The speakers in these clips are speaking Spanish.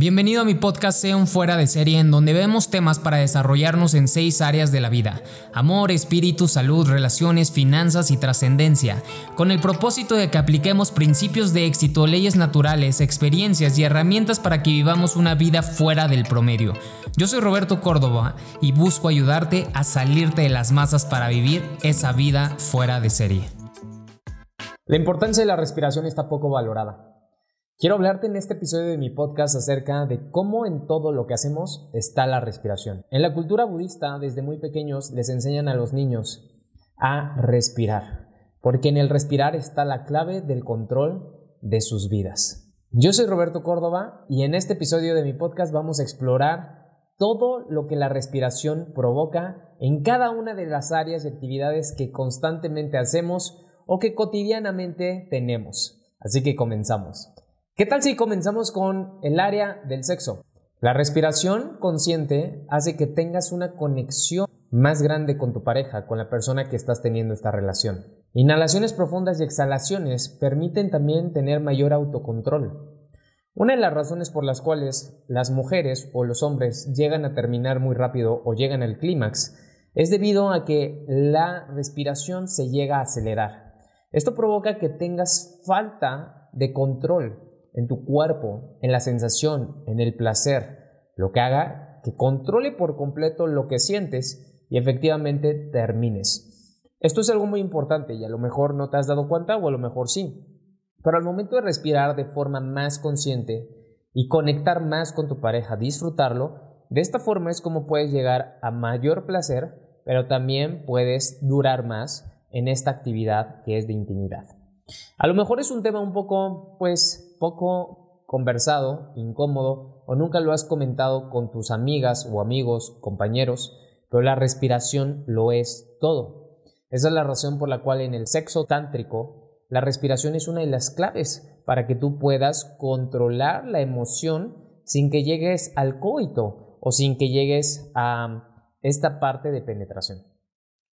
Bienvenido a mi podcast Sea fuera de serie en donde vemos temas para desarrollarnos en seis áreas de la vida. Amor, espíritu, salud, relaciones, finanzas y trascendencia. Con el propósito de que apliquemos principios de éxito, leyes naturales, experiencias y herramientas para que vivamos una vida fuera del promedio. Yo soy Roberto Córdoba y busco ayudarte a salirte de las masas para vivir esa vida fuera de serie. La importancia de la respiración está poco valorada. Quiero hablarte en este episodio de mi podcast acerca de cómo en todo lo que hacemos está la respiración. En la cultura budista, desde muy pequeños, les enseñan a los niños a respirar, porque en el respirar está la clave del control de sus vidas. Yo soy Roberto Córdoba y en este episodio de mi podcast vamos a explorar todo lo que la respiración provoca en cada una de las áreas y actividades que constantemente hacemos o que cotidianamente tenemos. Así que comenzamos. ¿Qué tal si comenzamos con el área del sexo? La respiración consciente hace que tengas una conexión más grande con tu pareja, con la persona que estás teniendo esta relación. Inhalaciones profundas y exhalaciones permiten también tener mayor autocontrol. Una de las razones por las cuales las mujeres o los hombres llegan a terminar muy rápido o llegan al clímax es debido a que la respiración se llega a acelerar. Esto provoca que tengas falta de control en tu cuerpo, en la sensación, en el placer, lo que haga que controle por completo lo que sientes y efectivamente termines. Esto es algo muy importante y a lo mejor no te has dado cuenta o a lo mejor sí. Pero al momento de respirar de forma más consciente y conectar más con tu pareja, disfrutarlo, de esta forma es como puedes llegar a mayor placer, pero también puedes durar más en esta actividad que es de intimidad. A lo mejor es un tema un poco, pues, poco conversado, incómodo, o nunca lo has comentado con tus amigas o amigos, compañeros, pero la respiración lo es todo. Esa es la razón por la cual en el sexo tántrico la respiración es una de las claves para que tú puedas controlar la emoción sin que llegues al coito o sin que llegues a esta parte de penetración.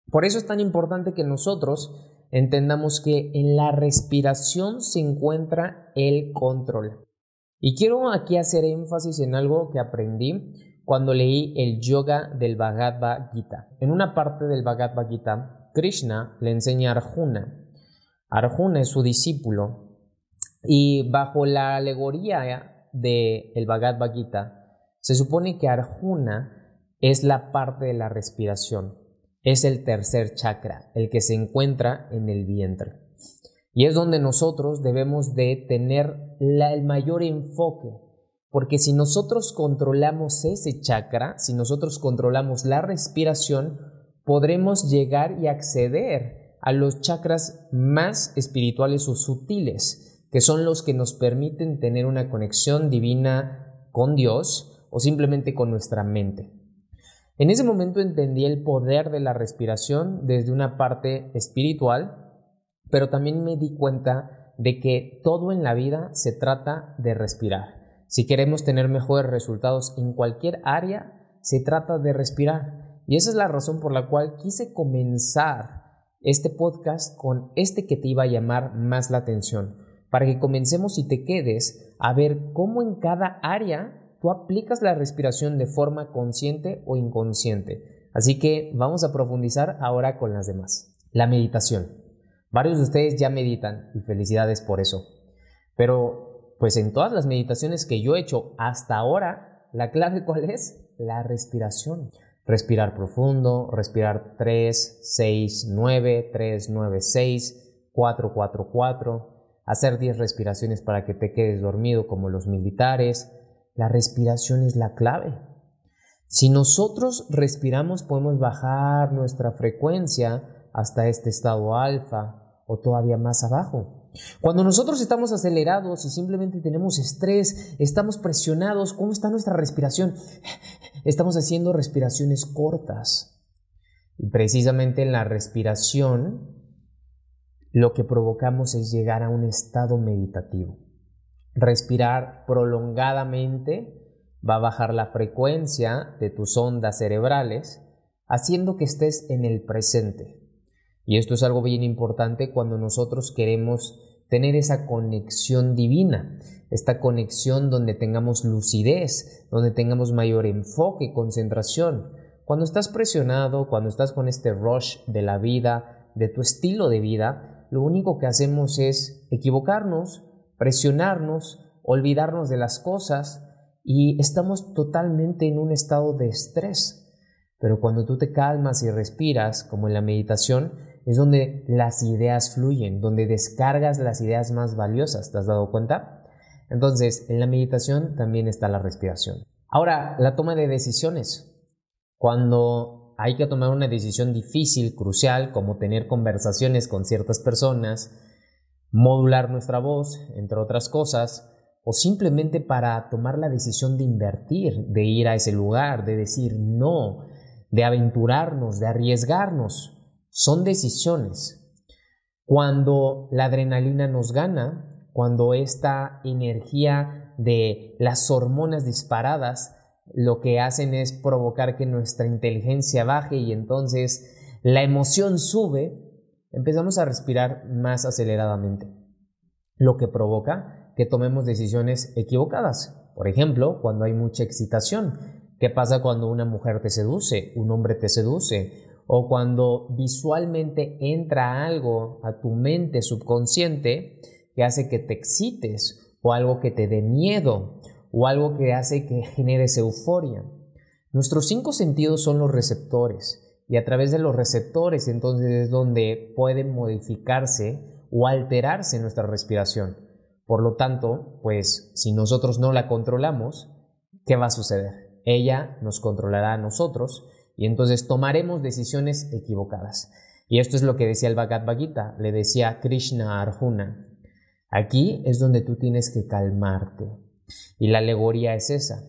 Por eso es tan importante que nosotros entendamos que en la respiración se encuentra el control. Y quiero aquí hacer énfasis en algo que aprendí cuando leí el yoga del Bhagavad Gita. En una parte del Bhagavad Gita, Krishna le enseña a Arjuna. Arjuna es su discípulo y bajo la alegoría del el Bhagavad Gita, se supone que Arjuna es la parte de la respiración es el tercer chakra, el que se encuentra en el vientre. Y es donde nosotros debemos de tener el mayor enfoque, porque si nosotros controlamos ese chakra, si nosotros controlamos la respiración, podremos llegar y acceder a los chakras más espirituales o sutiles, que son los que nos permiten tener una conexión divina con Dios o simplemente con nuestra mente. En ese momento entendí el poder de la respiración desde una parte espiritual, pero también me di cuenta de que todo en la vida se trata de respirar. Si queremos tener mejores resultados en cualquier área, se trata de respirar. Y esa es la razón por la cual quise comenzar este podcast con este que te iba a llamar más la atención, para que comencemos y te quedes a ver cómo en cada área tú aplicas la respiración de forma consciente o inconsciente. Así que vamos a profundizar ahora con las demás. La meditación. Varios de ustedes ya meditan y felicidades por eso. Pero pues en todas las meditaciones que yo he hecho hasta ahora, la clave cuál es? La respiración. Respirar profundo, respirar 3, 6, 9, 3, 9, 6, 4, 4, 4, hacer 10 respiraciones para que te quedes dormido como los militares, la respiración es la clave. Si nosotros respiramos podemos bajar nuestra frecuencia hasta este estado alfa o todavía más abajo. Cuando nosotros estamos acelerados y simplemente tenemos estrés, estamos presionados, ¿cómo está nuestra respiración? Estamos haciendo respiraciones cortas. Y precisamente en la respiración lo que provocamos es llegar a un estado meditativo. Respirar prolongadamente va a bajar la frecuencia de tus ondas cerebrales, haciendo que estés en el presente. Y esto es algo bien importante cuando nosotros queremos tener esa conexión divina, esta conexión donde tengamos lucidez, donde tengamos mayor enfoque, concentración. Cuando estás presionado, cuando estás con este rush de la vida, de tu estilo de vida, lo único que hacemos es equivocarnos, presionarnos, olvidarnos de las cosas y estamos totalmente en un estado de estrés. Pero cuando tú te calmas y respiras, como en la meditación, es donde las ideas fluyen, donde descargas las ideas más valiosas. ¿Te has dado cuenta? Entonces, en la meditación también está la respiración. Ahora, la toma de decisiones. Cuando hay que tomar una decisión difícil, crucial, como tener conversaciones con ciertas personas, modular nuestra voz, entre otras cosas, o simplemente para tomar la decisión de invertir, de ir a ese lugar, de decir no, de aventurarnos, de arriesgarnos. Son decisiones. Cuando la adrenalina nos gana, cuando esta energía de las hormonas disparadas lo que hacen es provocar que nuestra inteligencia baje y entonces la emoción sube, empezamos a respirar más aceleradamente, lo que provoca que tomemos decisiones equivocadas. Por ejemplo, cuando hay mucha excitación, ¿Qué pasa cuando una mujer te seduce, un hombre te seduce? O cuando visualmente entra algo a tu mente subconsciente que hace que te excites, o algo que te dé miedo, o algo que hace que generes euforia. Nuestros cinco sentidos son los receptores, y a través de los receptores entonces es donde puede modificarse o alterarse nuestra respiración. Por lo tanto, pues si nosotros no la controlamos, ¿qué va a suceder? ella nos controlará a nosotros y entonces tomaremos decisiones equivocadas. Y esto es lo que decía el Bhagavad Gita, le decía Krishna a Arjuna. Aquí es donde tú tienes que calmarte. Y la alegoría es esa,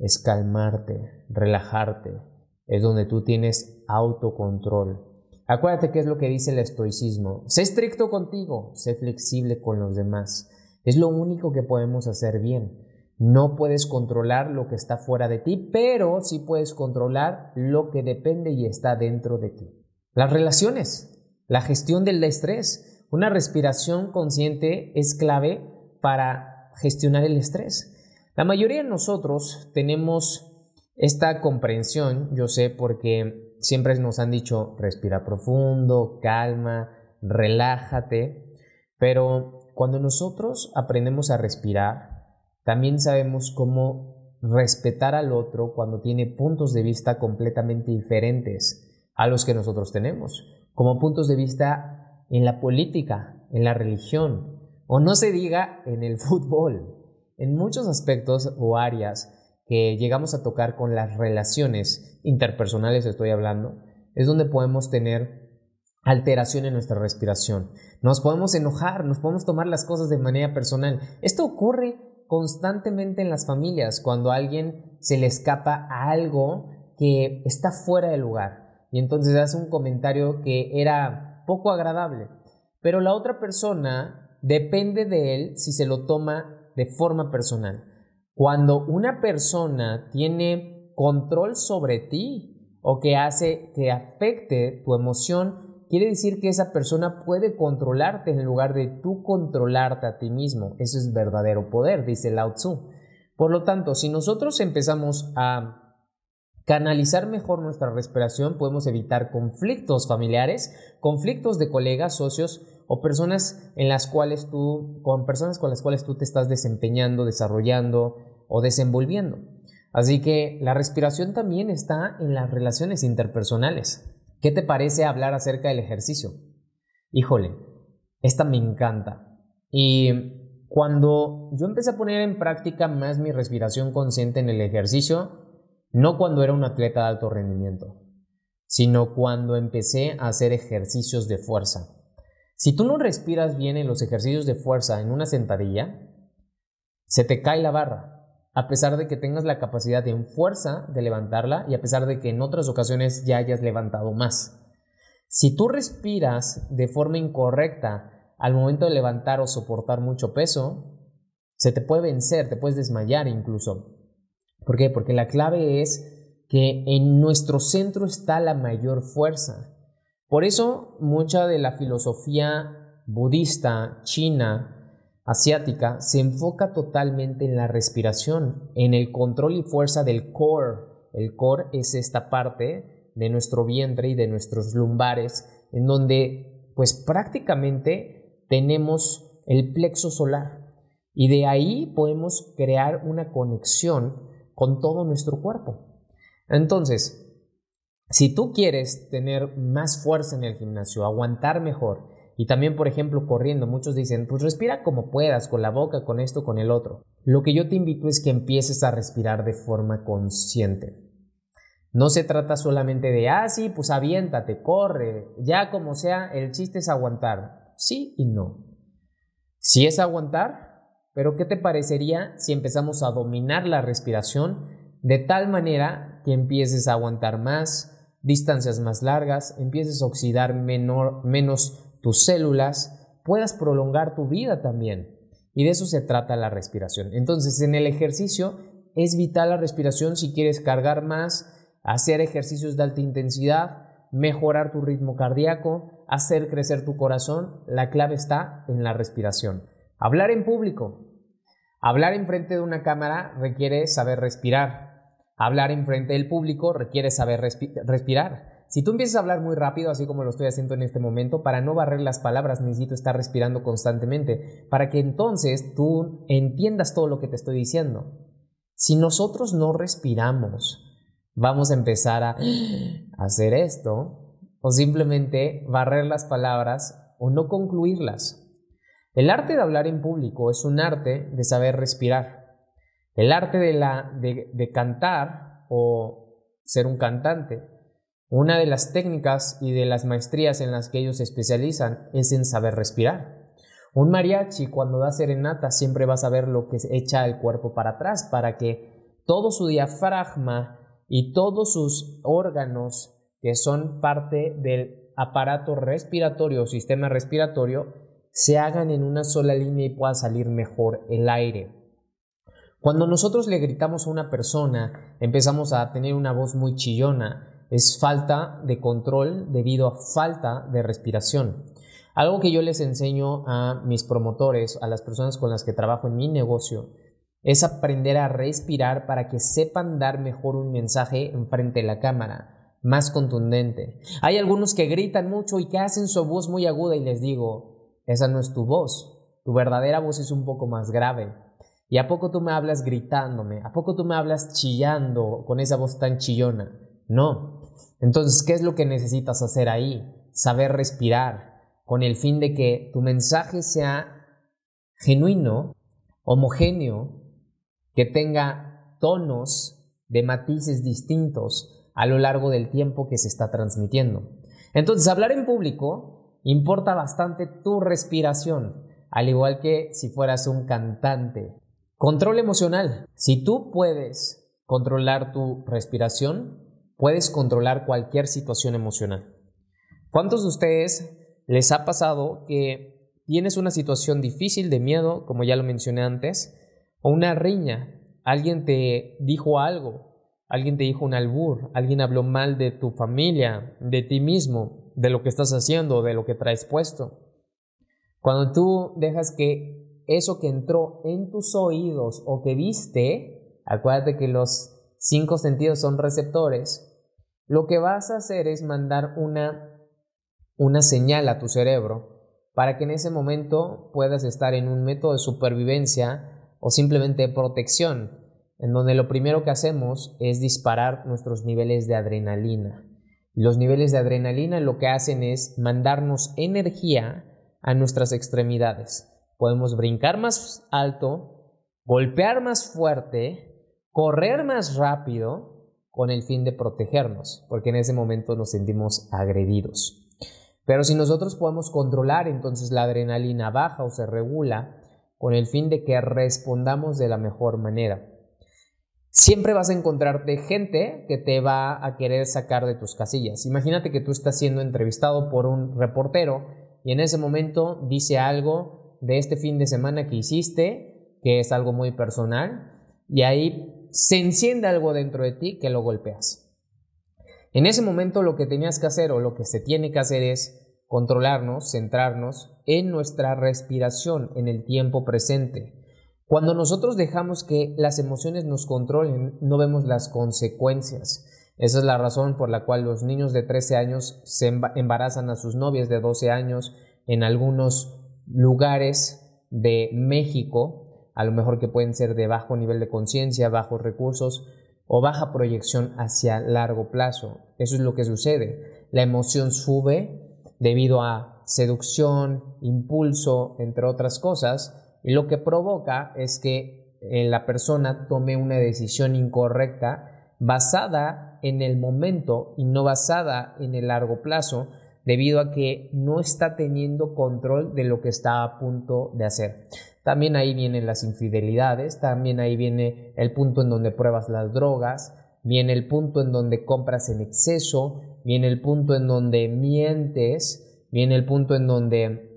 es calmarte, relajarte, es donde tú tienes autocontrol. Acuérdate qué es lo que dice el estoicismo. Sé estricto contigo, sé flexible con los demás. Es lo único que podemos hacer bien. No puedes controlar lo que está fuera de ti, pero sí puedes controlar lo que depende y está dentro de ti. Las relaciones, la gestión del estrés. Una respiración consciente es clave para gestionar el estrés. La mayoría de nosotros tenemos esta comprensión, yo sé, porque siempre nos han dicho respira profundo, calma, relájate, pero cuando nosotros aprendemos a respirar, también sabemos cómo respetar al otro cuando tiene puntos de vista completamente diferentes a los que nosotros tenemos, como puntos de vista en la política, en la religión, o no se diga en el fútbol, en muchos aspectos o áreas que llegamos a tocar con las relaciones interpersonales, estoy hablando, es donde podemos tener alteración en nuestra respiración. Nos podemos enojar, nos podemos tomar las cosas de manera personal. Esto ocurre constantemente en las familias cuando a alguien se le escapa algo que está fuera de lugar y entonces hace un comentario que era poco agradable, pero la otra persona depende de él si se lo toma de forma personal. Cuando una persona tiene control sobre ti o que hace que afecte tu emoción, quiere decir que esa persona puede controlarte en lugar de tú controlarte a ti mismo. Eso es verdadero poder, dice Lao Tzu. Por lo tanto, si nosotros empezamos a canalizar mejor nuestra respiración, podemos evitar conflictos familiares, conflictos de colegas, socios o personas en las cuales tú, con personas con las cuales tú te estás desempeñando, desarrollando o desenvolviendo. Así que la respiración también está en las relaciones interpersonales. ¿Qué te parece hablar acerca del ejercicio? Híjole, esta me encanta. Y cuando yo empecé a poner en práctica más mi respiración consciente en el ejercicio, no cuando era un atleta de alto rendimiento, sino cuando empecé a hacer ejercicios de fuerza. Si tú no respiras bien en los ejercicios de fuerza en una sentadilla, se te cae la barra a pesar de que tengas la capacidad de fuerza de levantarla y a pesar de que en otras ocasiones ya hayas levantado más. Si tú respiras de forma incorrecta al momento de levantar o soportar mucho peso, se te puede vencer, te puedes desmayar incluso. ¿Por qué? Porque la clave es que en nuestro centro está la mayor fuerza. Por eso mucha de la filosofía budista, china, asiática, se enfoca totalmente en la respiración, en el control y fuerza del core. El core es esta parte de nuestro vientre y de nuestros lumbares, en donde pues prácticamente tenemos el plexo solar. Y de ahí podemos crear una conexión con todo nuestro cuerpo. Entonces, si tú quieres tener más fuerza en el gimnasio, aguantar mejor, y también, por ejemplo, corriendo, muchos dicen, pues respira como puedas, con la boca, con esto, con el otro. Lo que yo te invito es que empieces a respirar de forma consciente. No se trata solamente de, ah, sí, pues aviéntate, corre, ya como sea, el chiste es aguantar. Sí y no. Sí es aguantar, pero ¿qué te parecería si empezamos a dominar la respiración de tal manera que empieces a aguantar más, distancias más largas, empieces a oxidar menor, menos tus células, puedas prolongar tu vida también. Y de eso se trata la respiración. Entonces, en el ejercicio es vital la respiración si quieres cargar más, hacer ejercicios de alta intensidad, mejorar tu ritmo cardíaco, hacer crecer tu corazón. La clave está en la respiración. Hablar en público. Hablar en frente de una cámara requiere saber respirar. Hablar en frente del público requiere saber respirar. Si tú empiezas a hablar muy rápido, así como lo estoy haciendo en este momento, para no barrer las palabras necesito estar respirando constantemente, para que entonces tú entiendas todo lo que te estoy diciendo. Si nosotros no respiramos, vamos a empezar a hacer esto, o simplemente barrer las palabras o no concluirlas. El arte de hablar en público es un arte de saber respirar. El arte de, cantar o ser un cantante, una de las técnicas y de las maestrías en las que ellos se especializan es en saber respirar. Un mariachi cuando da serenata siempre va a saber lo que echa el cuerpo para atrás para que todo su diafragma y todos sus órganos que son parte del aparato respiratorio o sistema respiratorio se hagan en una sola línea y pueda salir mejor el aire. Cuando nosotros le gritamos a una persona, empezamos a tener una voz muy chillona. Es falta de control debido a falta de respiración. Algo que yo les enseño a mis promotores, a las personas con las que trabajo en mi negocio, es aprender a respirar para que sepan dar mejor un mensaje enfrente de la cámara, más contundente. Hay algunos que gritan mucho y que hacen su voz muy aguda y les digo, esa no es tu voz, tu verdadera voz es un poco más grave. ¿Y a poco tú me hablas gritándome? ¿A poco tú me hablas chillando con esa voz tan chillona? No. Entonces, ¿qué es lo que necesitas hacer ahí? Saber respirar con el fin de que tu mensaje sea genuino, homogéneo, que tenga tonos de matices distintos a lo largo del tiempo que se está transmitiendo. Entonces, hablar en público importa bastante tu respiración, al igual que si fueras un cantante. Control emocional. Si tú puedes controlar tu respiración, puedes controlar cualquier situación emocional. ¿Cuántos de ustedes les ha pasado que tienes una situación difícil de miedo, como ya lo mencioné antes, o una riña? Alguien te dijo algo, alguien te dijo un albur, alguien habló mal de tu familia, de ti mismo, de lo que estás haciendo, de lo que traes puesto. Cuando tú dejas que eso que entró en tus oídos o que viste, acuérdate que los cinco sentidos son receptores, lo que vas a hacer es mandar una, una señal a tu cerebro para que en ese momento puedas estar en un método de supervivencia o simplemente de protección, en donde lo primero que hacemos es disparar nuestros niveles de adrenalina. Los niveles de adrenalina lo que hacen es mandarnos energía a nuestras extremidades. Podemos brincar más alto, golpear más fuerte, correr más rápido con el fin de protegernos, porque en ese momento nos sentimos agredidos. Pero si nosotros podemos controlar, entonces la adrenalina baja o se regula con el fin de que respondamos de la mejor manera. Siempre vas a encontrarte gente que te va a querer sacar de tus casillas. Imagínate que tú estás siendo entrevistado por un reportero y en ese momento dice algo de este fin de semana que hiciste, que es algo muy personal, y ahí se enciende algo dentro de ti que lo golpeas. En ese momento lo que tenías que hacer o lo que se tiene que hacer es controlarnos, centrarnos en nuestra respiración, en el tiempo presente. Cuando nosotros dejamos que las emociones nos controlen, no vemos las consecuencias. Esa es la razón por la cual los niños de 13 años se embarazan a sus novias de 12 años en algunos lugares de México, a lo mejor que pueden ser de bajo nivel de conciencia, bajos recursos o baja proyección hacia largo plazo. Eso es lo que sucede. La emoción sube debido a seducción, impulso, entre otras cosas, y lo que provoca es que eh, la persona tome una decisión incorrecta basada en el momento y no basada en el largo plazo, debido a que no está teniendo control de lo que está a punto de hacer. También ahí vienen las infidelidades, también ahí viene el punto en donde pruebas las drogas, viene el punto en donde compras en exceso, viene el punto en donde mientes, viene el punto en donde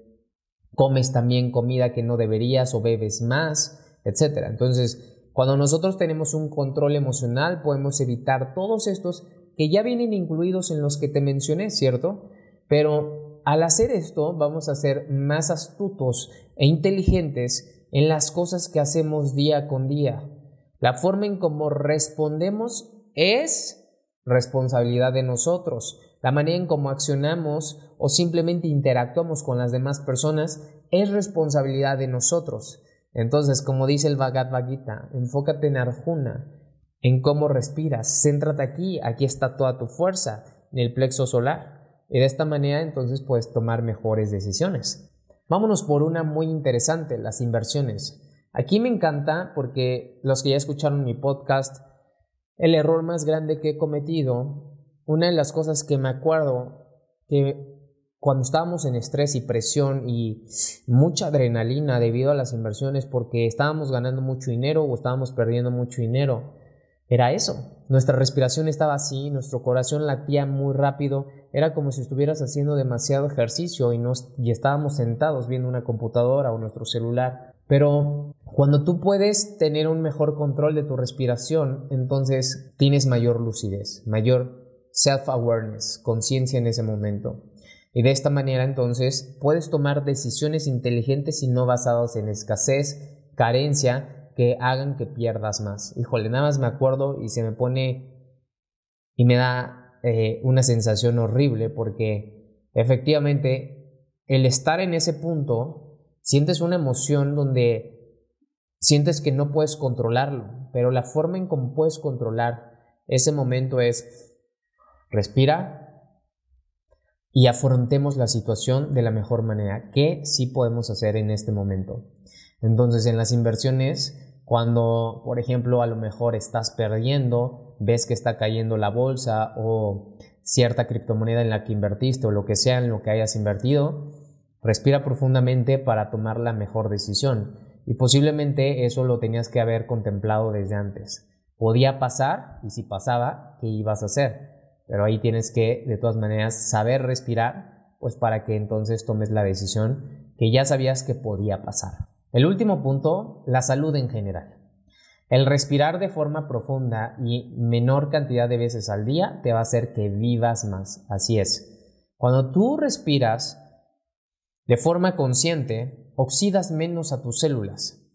comes también comida que no deberías o bebes más, etc. Entonces, cuando nosotros tenemos un control emocional, podemos evitar todos estos que ya vienen incluidos en los que te mencioné, ¿cierto? Pero al hacer esto, vamos a ser más astutos e inteligentes en las cosas que hacemos día con día. La forma en cómo respondemos es responsabilidad de nosotros. La manera en cómo accionamos o simplemente interactuamos con las demás personas es responsabilidad de nosotros. Entonces, como dice el Bhagavad Gita, enfócate en Arjuna, en cómo respiras, céntrate aquí, aquí está toda tu fuerza, en el plexo solar. Y de esta manera entonces puedes tomar mejores decisiones. Vámonos por una muy interesante, las inversiones. Aquí me encanta porque los que ya escucharon mi podcast el error más grande que he cometido, una de las cosas que me acuerdo que cuando estábamos en estrés y presión y mucha adrenalina debido a las inversiones porque estábamos ganando mucho dinero o estábamos perdiendo mucho dinero, era eso. Nuestra respiración estaba así, nuestro corazón latía muy rápido, era como si estuvieras haciendo demasiado ejercicio y, nos, y estábamos sentados viendo una computadora o nuestro celular. Pero cuando tú puedes tener un mejor control de tu respiración, entonces tienes mayor lucidez, mayor self-awareness, conciencia en ese momento. Y de esta manera entonces puedes tomar decisiones inteligentes y no basadas en escasez, carencia, que hagan que pierdas más. Híjole, nada más me acuerdo y se me pone y me da eh, una sensación horrible porque efectivamente el estar en ese punto Sientes una emoción donde sientes que no puedes controlarlo, pero la forma en cómo puedes controlar ese momento es respira y afrontemos la situación de la mejor manera. ¿Qué sí podemos hacer en este momento? Entonces, en las inversiones, cuando, por ejemplo, a lo mejor estás perdiendo, ves que está cayendo la bolsa o cierta criptomoneda en la que invertiste o lo que sea en lo que hayas invertido, Respira profundamente para tomar la mejor decisión y posiblemente eso lo tenías que haber contemplado desde antes. Podía pasar y si pasaba, ¿qué ibas a hacer? Pero ahí tienes que de todas maneras saber respirar pues para que entonces tomes la decisión que ya sabías que podía pasar. El último punto, la salud en general. El respirar de forma profunda y menor cantidad de veces al día te va a hacer que vivas más. Así es. Cuando tú respiras, de forma consciente, oxidas menos a tus células.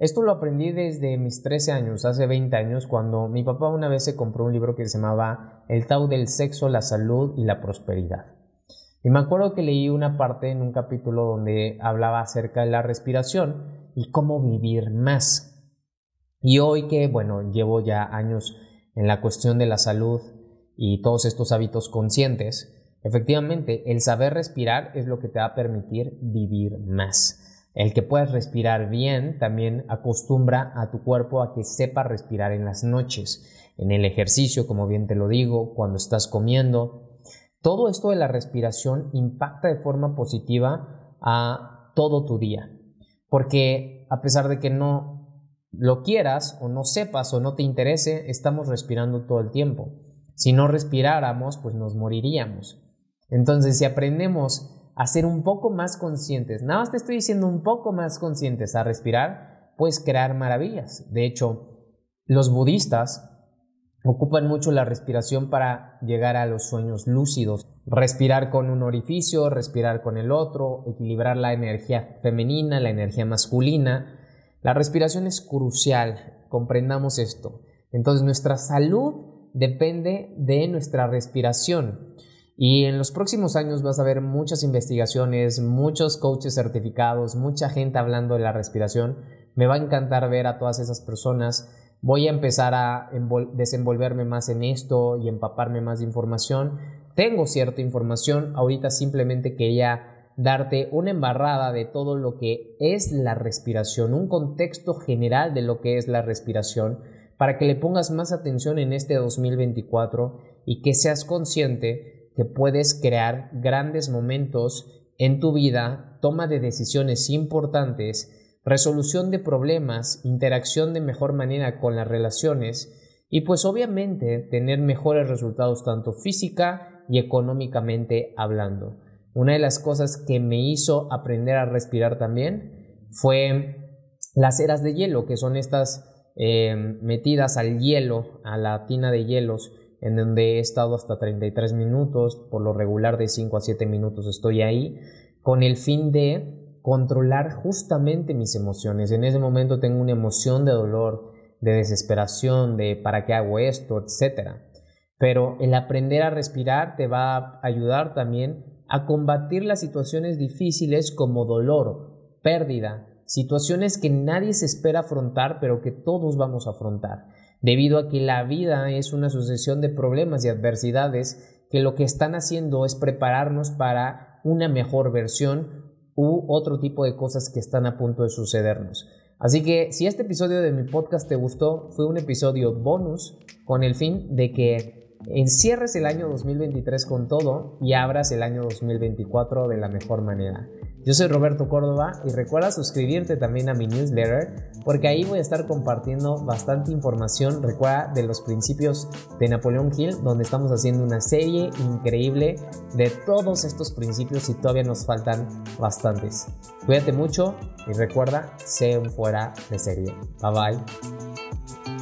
Esto lo aprendí desde mis 13 años, hace 20 años, cuando mi papá una vez se compró un libro que se llamaba El Tao del Sexo, la Salud y la Prosperidad. Y me acuerdo que leí una parte en un capítulo donde hablaba acerca de la respiración y cómo vivir más. Y hoy que, bueno, llevo ya años en la cuestión de la salud y todos estos hábitos conscientes, Efectivamente, el saber respirar es lo que te va a permitir vivir más. El que puedas respirar bien también acostumbra a tu cuerpo a que sepa respirar en las noches, en el ejercicio, como bien te lo digo, cuando estás comiendo. Todo esto de la respiración impacta de forma positiva a todo tu día, porque a pesar de que no lo quieras o no sepas o no te interese, estamos respirando todo el tiempo. Si no respiráramos, pues nos moriríamos. Entonces, si aprendemos a ser un poco más conscientes, nada más te estoy diciendo un poco más conscientes a respirar, puedes crear maravillas. De hecho, los budistas ocupan mucho la respiración para llegar a los sueños lúcidos. Respirar con un orificio, respirar con el otro, equilibrar la energía femenina, la energía masculina. La respiración es crucial, comprendamos esto. Entonces nuestra salud depende de nuestra respiración. Y en los próximos años vas a ver muchas investigaciones, muchos coaches certificados, mucha gente hablando de la respiración. Me va a encantar ver a todas esas personas voy a empezar a desenvolverme más en esto y empaparme más de información. Tengo cierta información, ahorita simplemente quería darte una embarrada de todo lo que es la respiración, un contexto general de lo que es la respiración, para que le pongas más atención en este 2024 y que seas consciente que puedes crear grandes momentos en tu vida, toma de decisiones importantes resolución de problemas, interacción de mejor manera con las relaciones y pues obviamente tener mejores resultados tanto física y económicamente hablando. Una de las cosas que me hizo aprender a respirar también fue las eras de hielo, que son estas eh, metidas al hielo, a la tina de hielos, en donde he estado hasta 33 minutos, por lo regular de 5 a 7 minutos estoy ahí, con el fin de controlar justamente mis emociones. En ese momento tengo una emoción de dolor, de desesperación, de para qué hago esto, etc. Pero el aprender a respirar te va a ayudar también a combatir las situaciones difíciles como dolor, pérdida, situaciones que nadie se espera afrontar, pero que todos vamos a afrontar, debido a que la vida es una sucesión de problemas y adversidades que lo que están haciendo es prepararnos para una mejor versión u otro tipo de cosas que están a punto de sucedernos. Así que si este episodio de mi podcast te gustó, fue un episodio bonus con el fin de que encierres el año 2023 con todo y abras el año 2024 de la mejor manera. Yo soy Roberto Córdoba y recuerda suscribirte también a mi newsletter porque ahí voy a estar compartiendo bastante información, recuerda, de los principios de Napoleón Hill, donde estamos haciendo una serie increíble de todos estos principios y todavía nos faltan bastantes. Cuídate mucho y recuerda, sé un fuera de serie. Bye bye.